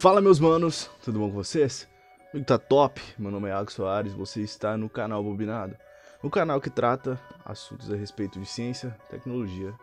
Fala meus manos, tudo bom com vocês? Comigo tá top, meu nome é Iago Soares, você está no canal Bobinado, o canal que trata assuntos a respeito de ciência, tecnologia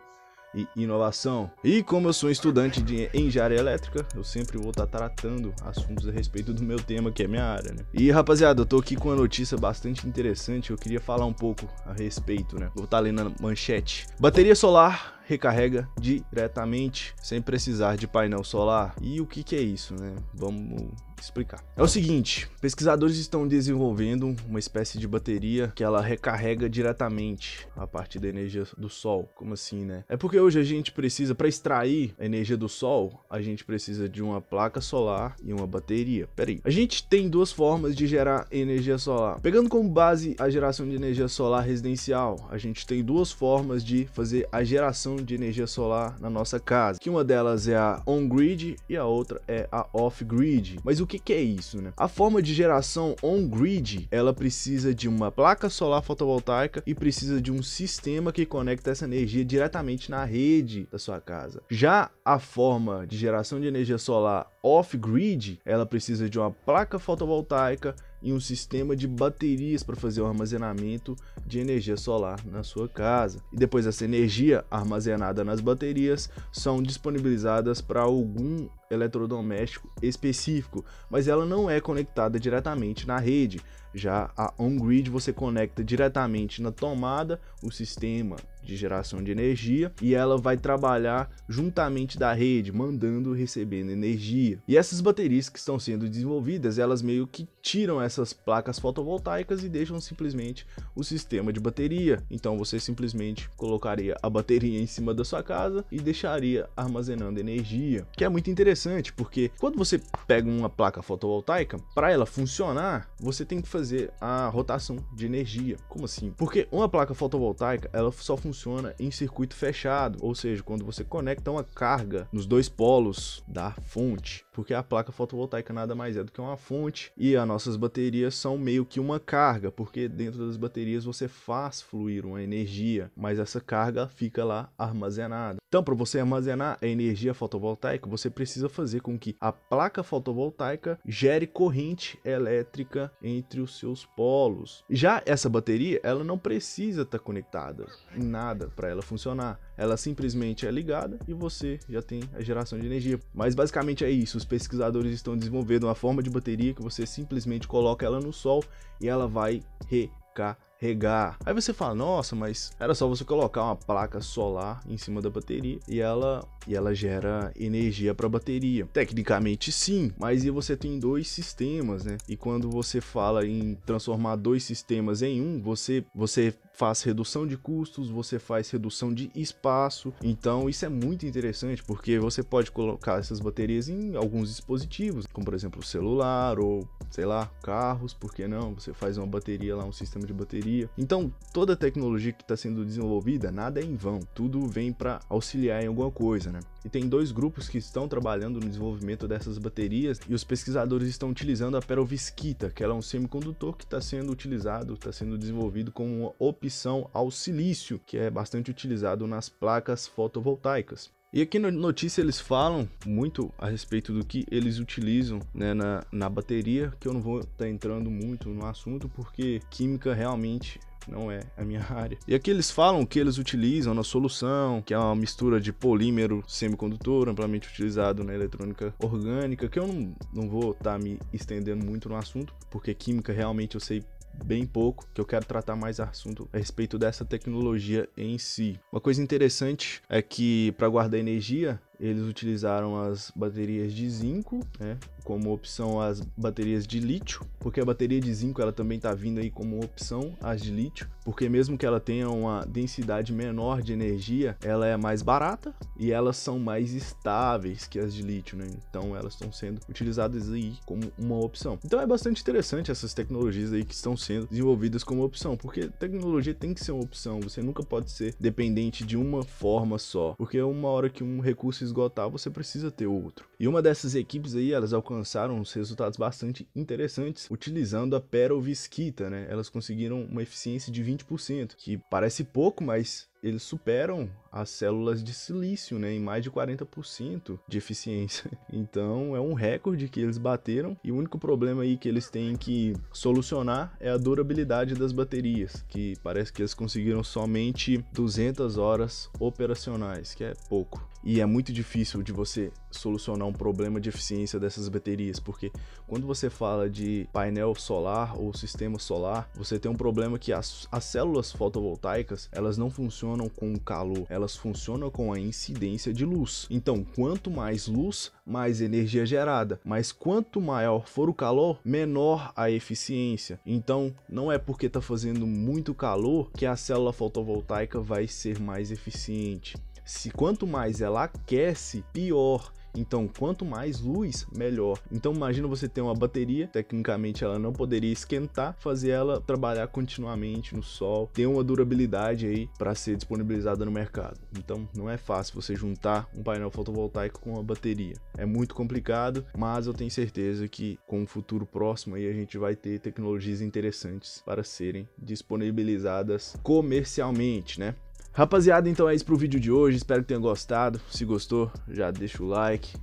e inovação. E como eu sou estudante de engenharia elétrica, eu sempre vou estar tratando assuntos a respeito do meu tema, que é minha área, né? E rapaziada, eu tô aqui com uma notícia bastante interessante, eu queria falar um pouco a respeito, né? Vou estar lendo a manchete. Bateria solar recarrega diretamente, sem precisar de painel solar. E o que, que é isso, né? Vamos explicar. É o seguinte, pesquisadores estão desenvolvendo uma espécie de bateria que ela recarrega diretamente a partir da energia do sol. Como assim, né? É porque hoje a gente precisa, para extrair a energia do sol, a gente precisa de uma placa solar e uma bateria. Pera aí. A gente tem duas formas de gerar energia solar. Pegando como base a geração de energia solar residencial, a gente tem duas formas de fazer a geração de energia solar na nossa casa, que uma delas é a on-grid e a outra é a off-grid. Mas o que, que é isso, né? A forma de geração on-grid, ela precisa de uma placa solar fotovoltaica e precisa de um sistema que conecta essa energia diretamente na rede da sua casa. Já a forma de geração de energia solar off-grid, ela precisa de uma placa fotovoltaica e um sistema de baterias para fazer o armazenamento de energia solar na sua casa. E depois essa energia armazenada nas baterias são disponibilizadas para algum eletrodoméstico específico, mas ela não é conectada diretamente na rede. Já a on-grid você conecta diretamente na tomada o sistema de geração de energia e ela vai trabalhar juntamente da rede, mandando e recebendo energia. E essas baterias que estão sendo desenvolvidas, elas meio que tiram essas placas fotovoltaicas e deixam simplesmente o sistema de bateria. Então você simplesmente colocaria a bateria em cima da sua casa e deixaria armazenando energia, que é muito interessante porque quando você pega uma placa fotovoltaica, para ela funcionar, você tem que fazer a rotação de energia. Como assim? Porque uma placa fotovoltaica, ela só funciona funciona em circuito fechado, ou seja, quando você conecta uma carga nos dois polos da fonte, porque a placa fotovoltaica nada mais é do que uma fonte e as nossas baterias são meio que uma carga, porque dentro das baterias você faz fluir uma energia, mas essa carga fica lá armazenada. Então, para você armazenar a energia fotovoltaica, você precisa fazer com que a placa fotovoltaica gere corrente elétrica entre os seus polos. Já essa bateria, ela não precisa estar tá conectada em nada para ela funcionar. Ela simplesmente é ligada e você já tem a geração de energia. Mas basicamente é isso. Os pesquisadores estão desenvolvendo uma forma de bateria que você simplesmente coloca ela no sol e ela vai recarregar regar. Aí você fala, nossa, mas era só você colocar uma placa solar em cima da bateria e ela e ela gera energia para a bateria. Tecnicamente sim, mas e você tem dois sistemas, né? E quando você fala em transformar dois sistemas em um, você você faz redução de custos, você faz redução de espaço. Então isso é muito interessante porque você pode colocar essas baterias em alguns dispositivos, como por exemplo o celular ou sei lá, carros, por que não? Você faz uma bateria lá, um sistema de bateria. Então, toda a tecnologia que está sendo desenvolvida, nada é em vão, tudo vem para auxiliar em alguma coisa, né? E tem dois grupos que estão trabalhando no desenvolvimento dessas baterias e os pesquisadores estão utilizando a perovskita, que ela é um semicondutor que está sendo utilizado, está sendo desenvolvido como uma opção ao silício, que é bastante utilizado nas placas fotovoltaicas. E aqui na notícia eles falam muito a respeito do que eles utilizam né, na, na bateria, que eu não vou estar tá entrando muito no assunto, porque química realmente não é a minha área. E aqui eles falam que eles utilizam na solução, que é uma mistura de polímero semicondutor, amplamente utilizado na eletrônica orgânica, que eu não, não vou estar tá me estendendo muito no assunto, porque química realmente eu sei bem pouco, que eu quero tratar mais assunto a respeito dessa tecnologia em si. Uma coisa interessante é que para guardar energia, eles utilizaram as baterias de zinco, né, como opção as baterias de lítio, porque a bateria de zinco ela também está vindo aí como opção as de lítio, porque mesmo que ela tenha uma densidade menor de energia, ela é mais barata e elas são mais estáveis que as de lítio, né? Então elas estão sendo utilizadas aí como uma opção. Então é bastante interessante essas tecnologias aí que estão sendo desenvolvidas como opção, porque tecnologia tem que ser uma opção, você nunca pode ser dependente de uma forma só, porque uma hora que um recurso esgotar, você precisa ter outro. E uma dessas equipes aí, elas alcançaram uns resultados bastante interessantes utilizando a perovskita, né? Elas conseguiram uma eficiência de 20%, que parece pouco, mas eles superam as células de silício, né, em mais de 40% de eficiência. Então é um recorde que eles bateram e o único problema aí que eles têm que solucionar é a durabilidade das baterias, que parece que eles conseguiram somente 200 horas operacionais, que é pouco. E é muito difícil de você solucionar um problema de eficiência dessas baterias, porque quando você fala de painel solar ou sistema solar, você tem um problema que as, as células fotovoltaicas, elas não funcionam com o calor, elas funcionam com a incidência de luz. Então, quanto mais luz, mais energia gerada, mas quanto maior for o calor, menor a eficiência. Então, não é porque está fazendo muito calor que a célula fotovoltaica vai ser mais eficiente se quanto mais ela aquece, pior. Então, quanto mais luz, melhor. Então, imagina você ter uma bateria, tecnicamente ela não poderia esquentar, fazer ela trabalhar continuamente no sol, ter uma durabilidade aí para ser disponibilizada no mercado. Então, não é fácil você juntar um painel fotovoltaico com uma bateria. É muito complicado, mas eu tenho certeza que com o futuro próximo aí a gente vai ter tecnologias interessantes para serem disponibilizadas comercialmente, né? Rapaziada, então é isso pro vídeo de hoje. Espero que tenha gostado. Se gostou, já deixa o like.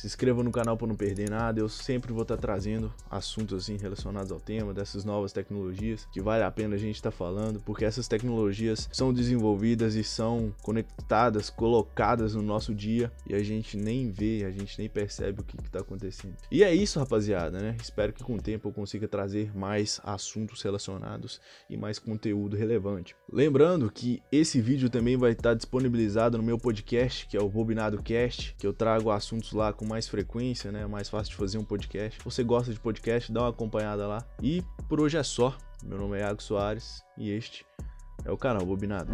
Se inscreva no canal para não perder nada. Eu sempre vou estar tá trazendo assuntos assim relacionados ao tema dessas novas tecnologias que vale a pena a gente estar tá falando, porque essas tecnologias são desenvolvidas e são conectadas, colocadas no nosso dia e a gente nem vê, a gente nem percebe o que está acontecendo. E é isso, rapaziada, né? Espero que com o tempo eu consiga trazer mais assuntos relacionados e mais conteúdo relevante. Lembrando que esse vídeo também vai estar tá disponibilizado no meu podcast, que é o Bobinado Cast, que eu trago assuntos lá com mais frequência, né? Mais fácil de fazer um podcast. Você gosta de podcast, dá uma acompanhada lá. E por hoje é só. Meu nome é Iago Soares e este é o canal Bobinado.